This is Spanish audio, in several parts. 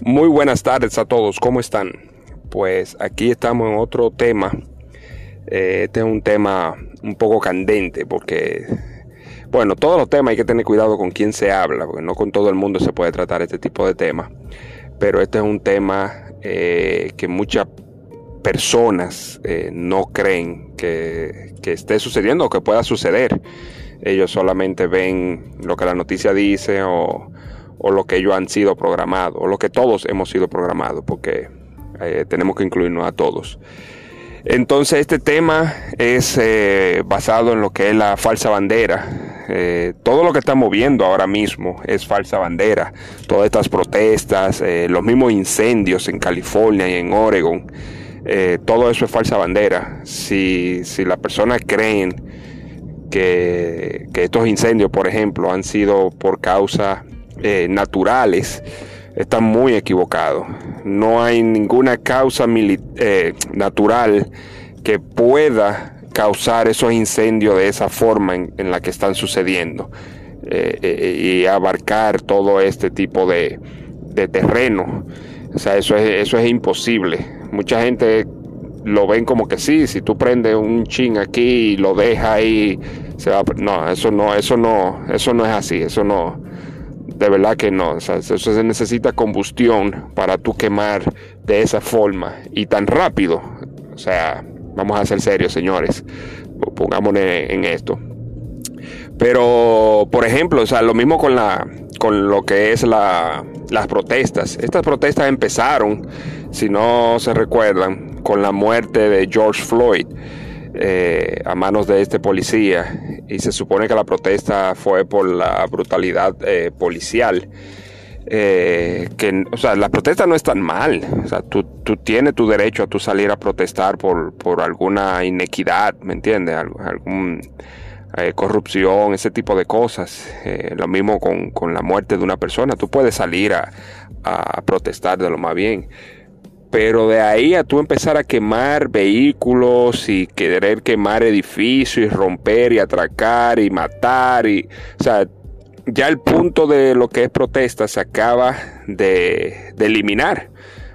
Muy buenas tardes a todos, ¿cómo están? Pues aquí estamos en otro tema. Eh, este es un tema un poco candente porque, bueno, todos los temas hay que tener cuidado con quién se habla, porque no con todo el mundo se puede tratar este tipo de temas. Pero este es un tema eh, que muchas personas eh, no creen que, que esté sucediendo o que pueda suceder. Ellos solamente ven lo que la noticia dice o o lo que ellos han sido programados, o lo que todos hemos sido programados, porque eh, tenemos que incluirnos a todos. Entonces este tema es eh, basado en lo que es la falsa bandera. Eh, todo lo que estamos viendo ahora mismo es falsa bandera. Todas estas protestas, los mismos incendios en California y en Oregon, todo eso es falsa bandera. Si, si las personas creen que, que estos incendios, por ejemplo, han sido por causa eh, naturales están muy equivocados. No hay ninguna causa eh, natural que pueda causar esos incendios de esa forma en, la que están sucediendo eh, y abarcar todo este tipo de, terreno. O sea, eso es, eso es imposible. Mucha gente lo ven como que sí, si tú prendes un chin aquí y lo dejas ahí, se va, no, eso no, eso no, eso no es así, eso no, de verdad que no. Se necesita combustión para tú quemar de esa forma y tan rápido. O sea, vamos a ser serios, señores. Pongámonos en esto. Pero, por ejemplo, o sea, lo mismo con la con lo que es la, las protestas. Estas protestas empezaron, si no se recuerdan, con la muerte de George Floyd. Eh, a manos de este policía y se supone que la protesta fue por la brutalidad eh, policial. Eh, que, o sea, la protesta no es tan mal. O sea, tú, tú tienes tu derecho a tú salir a protestar por, por alguna inequidad, ¿me entiendes? Algún, corrupción, ese tipo de cosas. lo mismo con, con, la muerte de una persona. Tú puedes salir a, a protestar de lo más bien. Pero de ahí a tú empezar a quemar vehículos y querer quemar edificios y romper y atracar y matar y, o sea, ya el punto de lo que es protesta se acaba de, eliminar.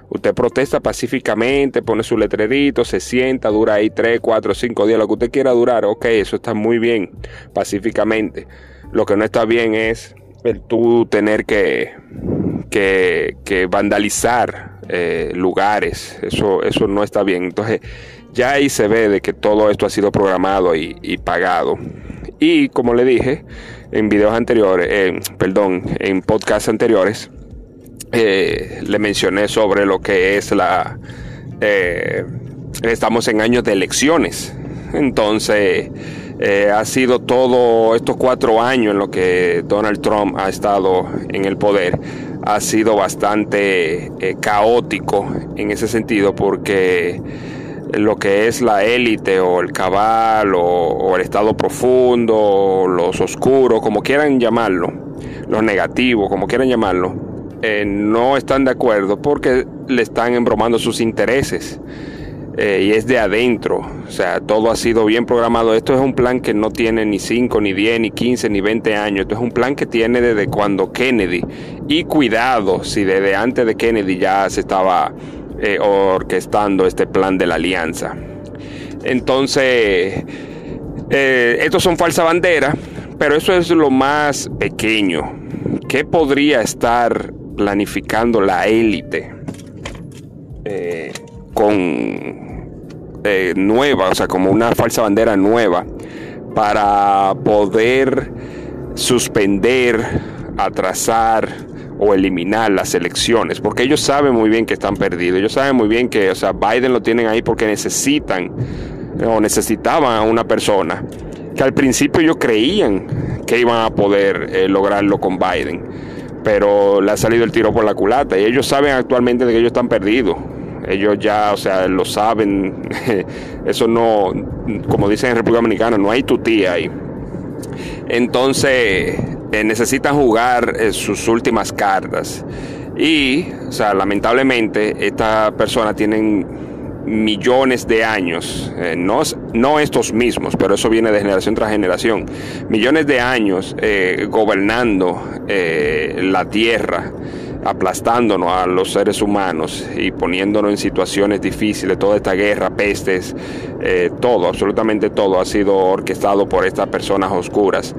Usted protesta pacíficamente, pone su letrerito, se sienta, dura ahí 3, 4, 5 días, lo que usted quiera durar, ok, eso está muy bien, pacíficamente. Lo que no está bien es el tú tener que, que, que vandalizar eh, lugares. Eso, eso no está bien. Entonces, ya ahí se ve de que todo esto ha sido programado y, pagado. Y como le dije en videos anteriores, perdón, en podcasts anteriores, eh, le mencioné sobre lo que es la... Eh, estamos en años de elecciones. Entonces, ha sido todo estos cuatro años en lo que Donald Trump ha estado en el poder ha sido bastante eh, caótico en ese sentido porque lo que es la élite o el cabal o, el estado profundo, los oscuros, como quieran llamarlo, los negativos, como quieran llamarlo, eh, no están de acuerdo porque le están embromando sus intereses. Eh, y es de adentro. O sea, todo ha sido bien programado. Esto es un plan que no tiene ni 5, ni 10, ni 15, ni 20 años. Esto es un plan que tiene desde cuando Kennedy. Y cuidado, si desde antes de Kennedy ya se estaba eh, orquestando este plan de la alianza. Entonces, eh, estos son falsa bandera, pero eso es lo más pequeño. ¿Qué podría estar planificando la élite? con eh, nueva, o sea, como una falsa bandera nueva, para poder suspender, atrasar o eliminar las elecciones, porque ellos saben muy bien que están perdidos, ellos saben muy bien que, o sea, Biden lo tienen ahí porque necesitan o necesitaban a una persona que al principio ellos creían que iban a poder eh, lograrlo con Biden, pero le ha salido el tiro por la culata y ellos saben actualmente de que ellos están perdidos. Ellos ya, o sea, lo saben. Eso no, como dicen en República Dominicana, no hay tu tía ahí. Entonces, eh, necesitan jugar eh, sus últimas cartas. Y, o sea, lamentablemente, estas personas tienen millones de años, eh, no, no, estos mismos, pero eso viene de generación tras generación, millones de años gobernando la tierra aplastándonos a los seres humanos y poniéndonos en situaciones difíciles. Toda esta guerra, pestes, eh, todo, absolutamente todo ha sido orquestado por estas personas oscuras.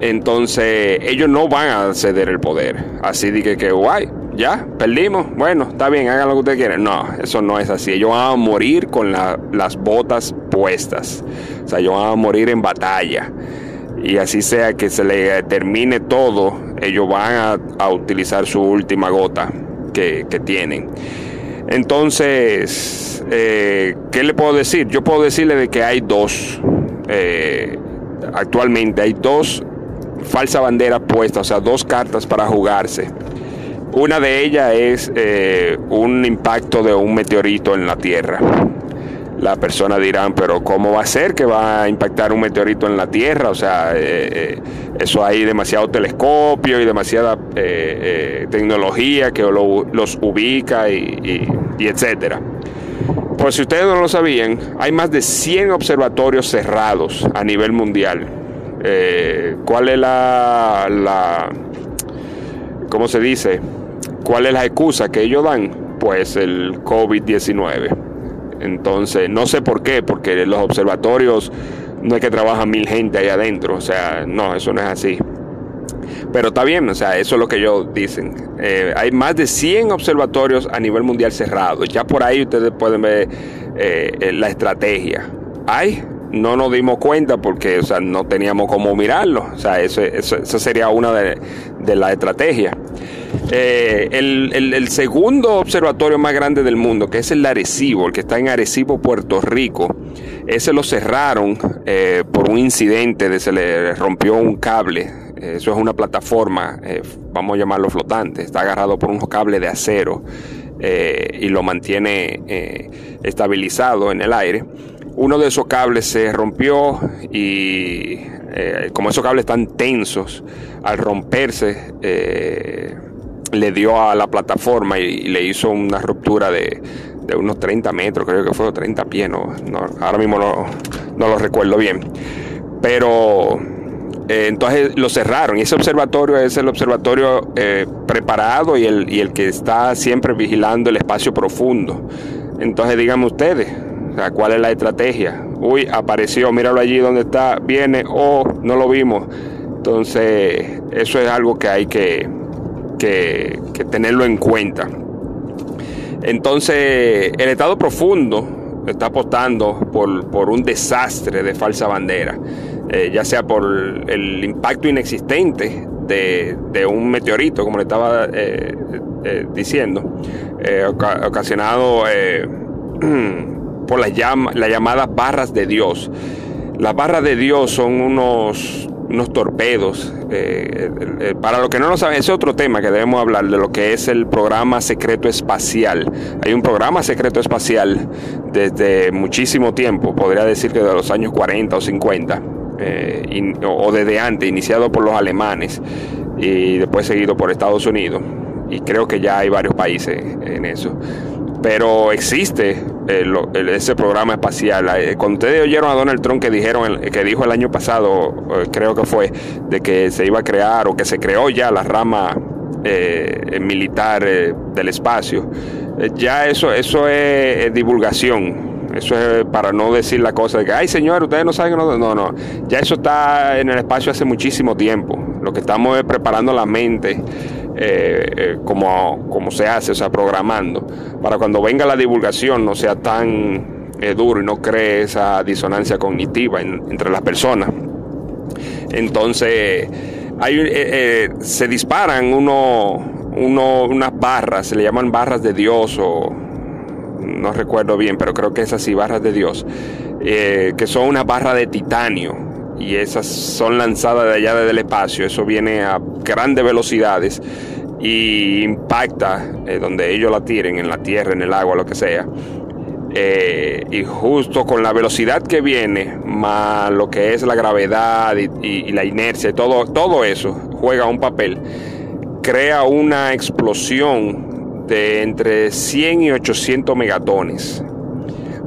Entonces ellos no van a ceder el poder. Así de que, guay, ya, perdimos. Bueno, está bien, hagan lo que ustedes quieran. No, eso no es así. Ellos van a morir con las botas puestas. O sea, ellos van a morir en batalla. Y así sea que se le termine todo, ellos van a, utilizar su última gota que, tienen. Entonces, eh, ¿qué le puedo decir? Yo puedo decirle de que hay dos, eh, actualmente hay dos falsa bandera puesta, o sea, dos cartas para jugarse. Una de ellas es eh, un impacto de un meteorito en la Tierra. La persona dirán, pero ¿cómo va a ser que va a impactar un meteorito en la Tierra? O sea, eh, eh, eso hay demasiado telescopio y demasiada tecnología que los ubica y, etcétera. Pues si ustedes no lo sabían, hay más de 100 observatorios cerrados a nivel mundial eh, ¿cuál es la, la, ¿cómo se dice? ¿Cuál es la excusa que ellos dan? Pues el COVID-19. Entonces, no sé por qué, porque los observatorios no es que trabaja mil gente ahí adentro, o sea, no, eso no es así. Pero está bien, o sea, eso es lo que ellos dicen. Eh, hay más de 100 observatorios a nivel mundial cerrados. Ya por ahí ustedes pueden ver eh, la estrategia. Hay no nos dimos cuenta porque o sea, no teníamos cómo mirarlo. O sea, eso, eso, sería una de, las estrategias. Eh, el, segundo observatorio más grande del mundo, que es el Arecibo, el que está en Arecibo, Puerto Rico, ese lo cerraron eh, por un incidente de se le rompió un cable. Eso es una plataforma, eh, vamos a llamarlo flotante, está agarrado por un cable de acero y lo mantiene estabilizado en el aire uno de esos cables se rompió y como esos cables están tensos, al romperse le dio a la plataforma y, le hizo una ruptura de, unos 30 metros, creo que fue 30 pies, no, ahora mismo no, lo recuerdo bien. Pero eh, entonces lo cerraron y ese observatorio es el observatorio preparado y el, y el que está siempre vigilando el espacio profundo. Entonces díganme ustedes, o sea, ¿cuál es la estrategia? Uy, apareció, míralo allí donde está, viene, o oh, no lo vimos. Entonces, eso es algo que hay que, que, tenerlo en cuenta. Entonces, el Estado profundo está apostando por, un desastre de falsa bandera, eh, ya sea por el impacto inexistente de, un meteorito, como le estaba eh, eh, diciendo, ocasionado por las, llamadas barras de Dios. Las barras de Dios son unos, unos torpedos. Eh, eh, para los que no lo saben, es otro tema que debemos hablar de lo que es el programa secreto espacial. Hay un programa secreto espacial desde muchísimo tiempo, podría decir que de los años 40 o 50, eh, o desde antes, iniciado por los alemanes y después seguido por Estados Unidos. Y creo que ya hay varios países en eso pero existe ese programa espacial. Eh, cuando ustedes oyeron a Donald Trump que dijeron que dijo el año pasado, eh, creo que fue, de que se iba a crear o que se creó ya la rama eh, militar del espacio, ya eso, eso es divulgación. Eso es para no decir la cosa de que, ay señor, ustedes no saben no, no, no. Ya eso está en el espacio hace muchísimo tiempo. Lo que estamos es preparando la mente eh, eh, como, como se hace, o sea, programando, para cuando venga la divulgación no sea tan eh, duro y no cree esa disonancia cognitiva entre las personas. Entonces, hay, se disparan uno, uno, unas barras, se le llaman barras de Dios o no recuerdo bien, pero creo que es así, barras de Dios, que son una barra de titanio y esas son lanzadas de allá desde el espacio. Eso viene a grandes velocidades y impacta eh, donde ellos la tiren, en la tierra, en el agua, lo que sea. Eh, y justo con la velocidad que viene, más lo que es la gravedad y, la inercia, todo, todo eso juega un papel, crea una explosión de entre 100 y 800 megatones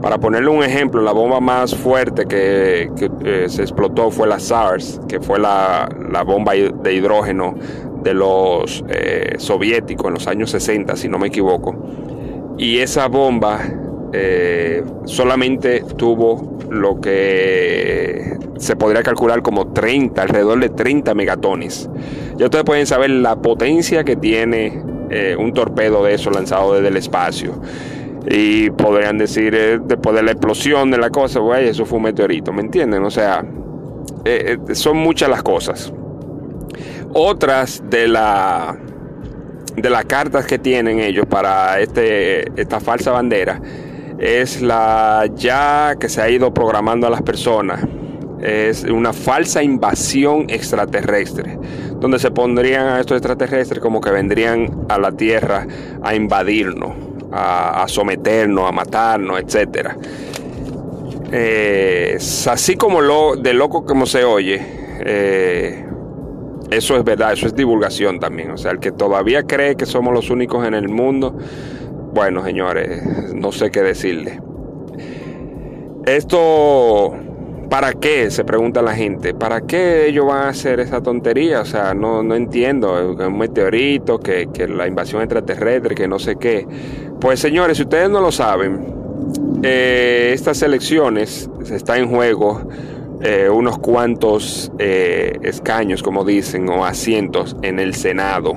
Para ponerle un ejemplo, la bomba más fuerte que, eh, se explotó fue la SARS, que fue la, bomba de hidrógeno de los eh, soviéticos en los años 60, si no me equivoco. Y esa bomba eh, solamente tuvo lo que se podría calcular como 30, alrededor de 30 megatones. Ya ustedes pueden saber la potencia que tiene un torpedo de eso lanzado desde el espacio y podrían decir eh, después de la explosión de la cosa, güey, eso fue un meteorito, ¿me entienden? O sea, eh, eh, son muchas las cosas. Otras de la de las cartas que tienen ellos para este, esta falsa bandera es la ya que se ha ido programando a las personas. Es una falsa invasión extraterrestre, donde se pondrían a estos extraterrestres como que vendrían a la Tierra a invadirnos a, someternos, a matarnos, etc. Eh, así como lo, de loco como se oye, eh, eso es verdad, eso es divulgación también. O sea, el que todavía cree que somos los únicos en el mundo, bueno, señores, no sé qué decirle. Esto ¿Para qué? Se pregunta la gente. ¿Para qué ellos van a hacer esa tontería? O sea, no, no entiendo. Un meteorito, que, la invasión extraterrestre, que no sé qué. Pues señores, si ustedes no lo saben, eh, estas elecciones está en juego eh, unos cuantos eh, escaños, como dicen, o asientos en el Senado.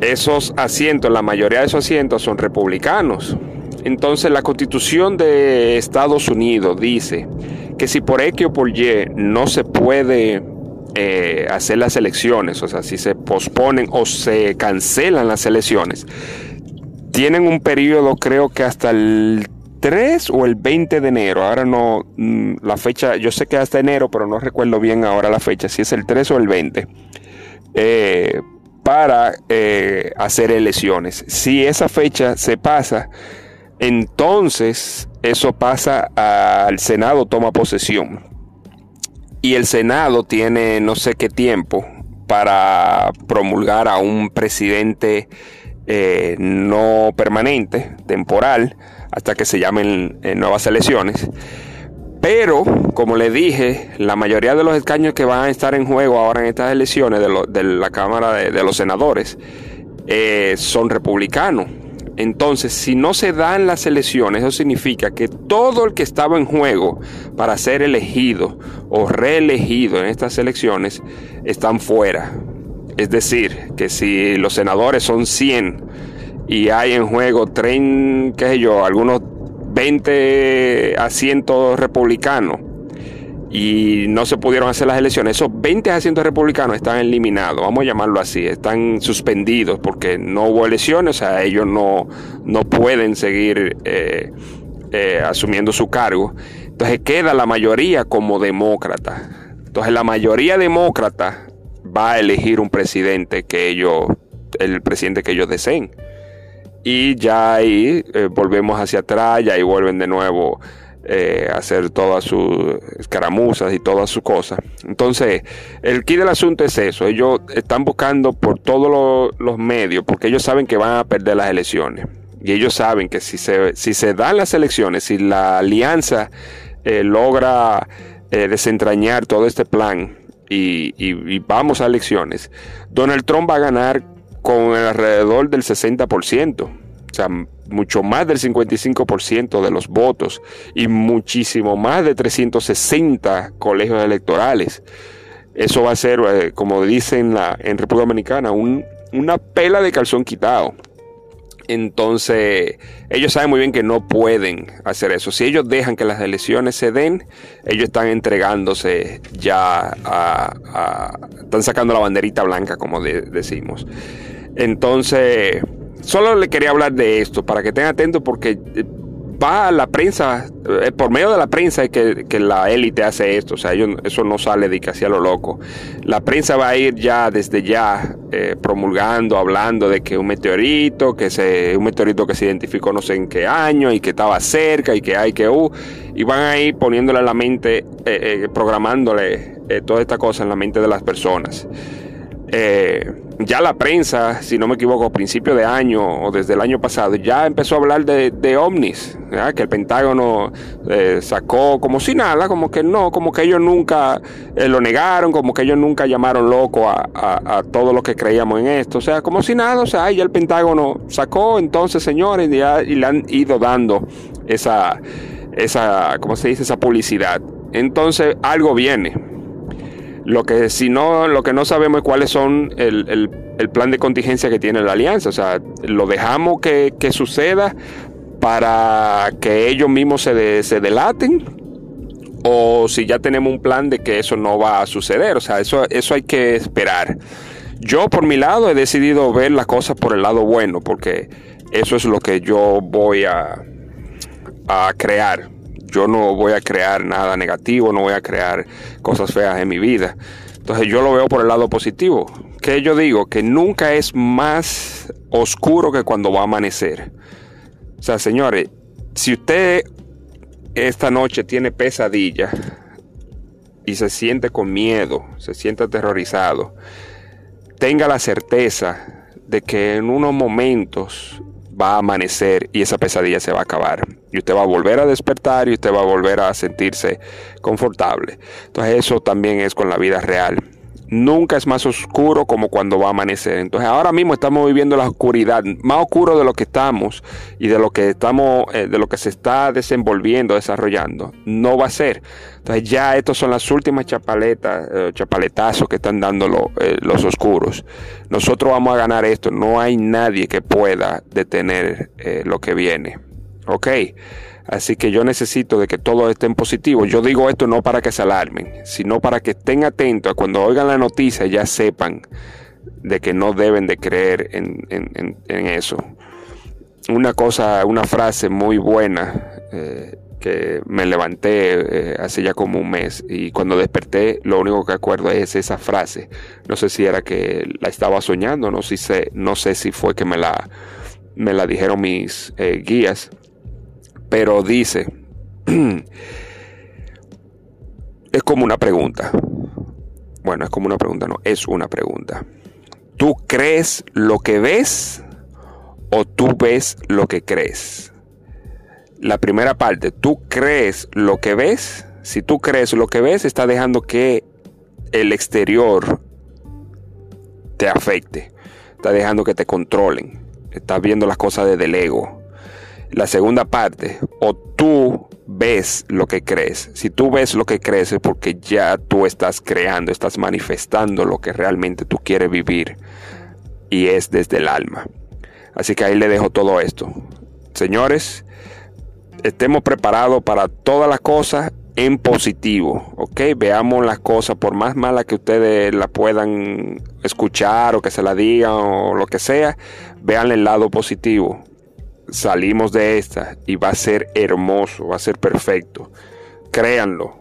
Esos asientos, la mayoría de esos asientos son republicanos. Entonces la constitución de Estados Unidos dice que si por X o por Y no se puede hacer las elecciones, o sea, si se posponen o se cancelan las elecciones, tienen un periodo creo que hasta el 3 o el 20 de enero, ahora no, mm, la fecha, yo sé que hasta enero, pero no recuerdo bien ahora la fecha, si es el 3 o el 20, eh, para eh, hacer elecciones. Si esa fecha se pasa, entonces, eso pasa al Senado, toma posesión. Y el Senado tiene no sé qué tiempo para promulgar a un presidente eh, no permanente, temporal, hasta que se llamen eh, nuevas elecciones. Pero, como le dije, la mayoría de los escaños que van a estar en juego ahora en estas elecciones de, la Cámara de, los Senadores eh, son republicanos. Entonces, si no se dan las elecciones, eso significa que todo el que estaba en juego para ser elegido o reelegido en estas elecciones están fuera. Es decir, que si los senadores son 100 y hay en juego 30, qué sé yo, algunos 20 asientos republicanos, y no se pudieron hacer las elecciones. Esos 20 asientos republicanos están eliminados, vamos a llamarlo así, están suspendidos porque no hubo elecciones, o sea, ellos no, no pueden seguir eh, eh, asumiendo su cargo. Entonces queda la mayoría como demócrata. Entonces la mayoría demócrata va a elegir un presidente que ellos, el presidente que ellos deseen. Y ya ahí eh, volvemos hacia atrás, y ahí vuelven de nuevo eh, hacer todas sus escaramuzas y todas sus cosas. Entonces, el key del asunto es eso. Ellos están buscando por todos los medios, porque ellos saben que van a perder las elecciones. Y ellos saben que si se, si se dan las elecciones, si la alianza eh, logra eh, desentrañar todo este plan y, vamos a elecciones, Donald Trump va a ganar con alrededor del 60%. O sea, mucho más del 55% de los votos y muchísimo más de 360 colegios electorales. Eso va a ser, eh, como dicen la, en República Dominicana, una pela de calzón quitado. Entonces, ellos saben muy bien que no pueden hacer eso. Si ellos dejan que las elecciones se den, ellos están entregándose ya a... están sacando la banderita blanca, como decimos. Entonces, solo le quería hablar de esto para que estén atentos porque eh, va a la prensa, eh, por medio de la prensa es que, la élite hace esto, o sea, eso no sale de que hacía lo loco. La prensa va a ir ya desde ya eh, promulgando, hablando de que un meteorito, que se, un meteorito que se identificó no sé en qué año y que estaba cerca y que hay que, uh, y van a ir poniéndole a la mente, programándole toda esta cosa en la mente de las personas. Ya la prensa, si no me equivoco, a principio de año o desde el año pasado, ya empezó a hablar de, ovnis, que el Pentágono eh, sacó como si nada, como que no, como que ellos nunca eh, lo negaron, como que ellos nunca llamaron loco a, a, todo lo que creíamos en esto, o sea, como si nada, o sea, ya el Pentágono sacó, entonces señores, ya, y le han ido dando esa, esa, ¿cómo se dice? Esa publicidad. Entonces algo viene lo que si no, lo que no sabemos es cuáles son el, plan de contingencia que tiene la alianza. O sea, lo dejamos que, suceda para que ellos mismos se, se delaten. O si ya tenemos un plan de que eso no va a suceder. O sea, eso, eso hay que esperar. Yo por mi lado he decidido ver las cosas por el lado bueno, porque eso es lo que yo voy a, a crear yo no voy a crear nada negativo, no voy a crear cosas feas en mi vida. Entonces yo lo veo por el lado positivo. Que yo digo que nunca es más oscuro que cuando va a amanecer. O sea, señores, si usted esta noche tiene pesadilla y se siente con miedo, se siente aterrorizado, tenga la certeza de que en unos momentos va a amanecer y esa pesadilla se va a acabar. Y usted va a volver a despertar y usted va a volver a sentirse confortable. Entonces eso también es con la vida real nunca es más oscuro como cuando va a amanecer. Entonces ahora mismo estamos viviendo la oscuridad, más oscuro de lo que estamos y de lo que estamos, eh, de lo que se está desenvolviendo, desarrollando. No va a ser. Entonces ya estos son las últimas chapaletas, eh, chapaletazos que están dando eh, los oscuros. Nosotros vamos a ganar esto. No hay nadie que pueda detener lo que viene. ¿Ok? Así que yo necesito de que todos estén positivos. Yo digo esto no para que se alarmen, sino para que estén atentos a cuando oigan la noticia ya sepan de que no deben de creer en, eso. Una cosa, una frase muy buena eh, que me levanté eh, hace ya como un mes y cuando desperté lo único que acuerdo es esa frase. No sé si era que la estaba soñando, no, sé, no sé si fue que me la, me la dijeron mis eh, guías pero dice, es como una pregunta. Bueno, es como una pregunta, no, es una pregunta. ¿Tú crees lo que ves o tú ves lo que crees? La primera parte, ¿tú crees lo que ves? Si tú crees lo que ves, está dejando que el exterior te afecte. Está dejando que te controlen. Estás viendo las cosas desde el ego. La segunda parte, o tú ves lo que crees. Si tú ves lo que crees es porque ya tú estás creando, estás manifestando lo que realmente tú quieres vivir y es desde el alma. Así que ahí le dejo todo esto. Señores, estemos preparados para todas las cosas en positivo, ¿ok? Veamos las cosas, por más malas que ustedes la puedan escuchar o que se la digan o lo que sea, vean el lado positivo salimos de esta y va a ser hermoso, va a ser perfecto. Créanlo.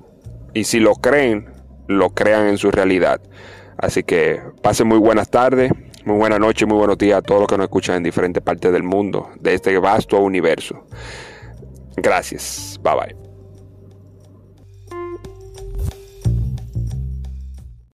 Y si lo creen, lo crean en su realidad. Así que pasen muy buenas tardes, muy buena noche, muy buenos días a todos los que nos escuchan en diferentes partes del mundo, de este vasto universo. Gracias. Bye bye.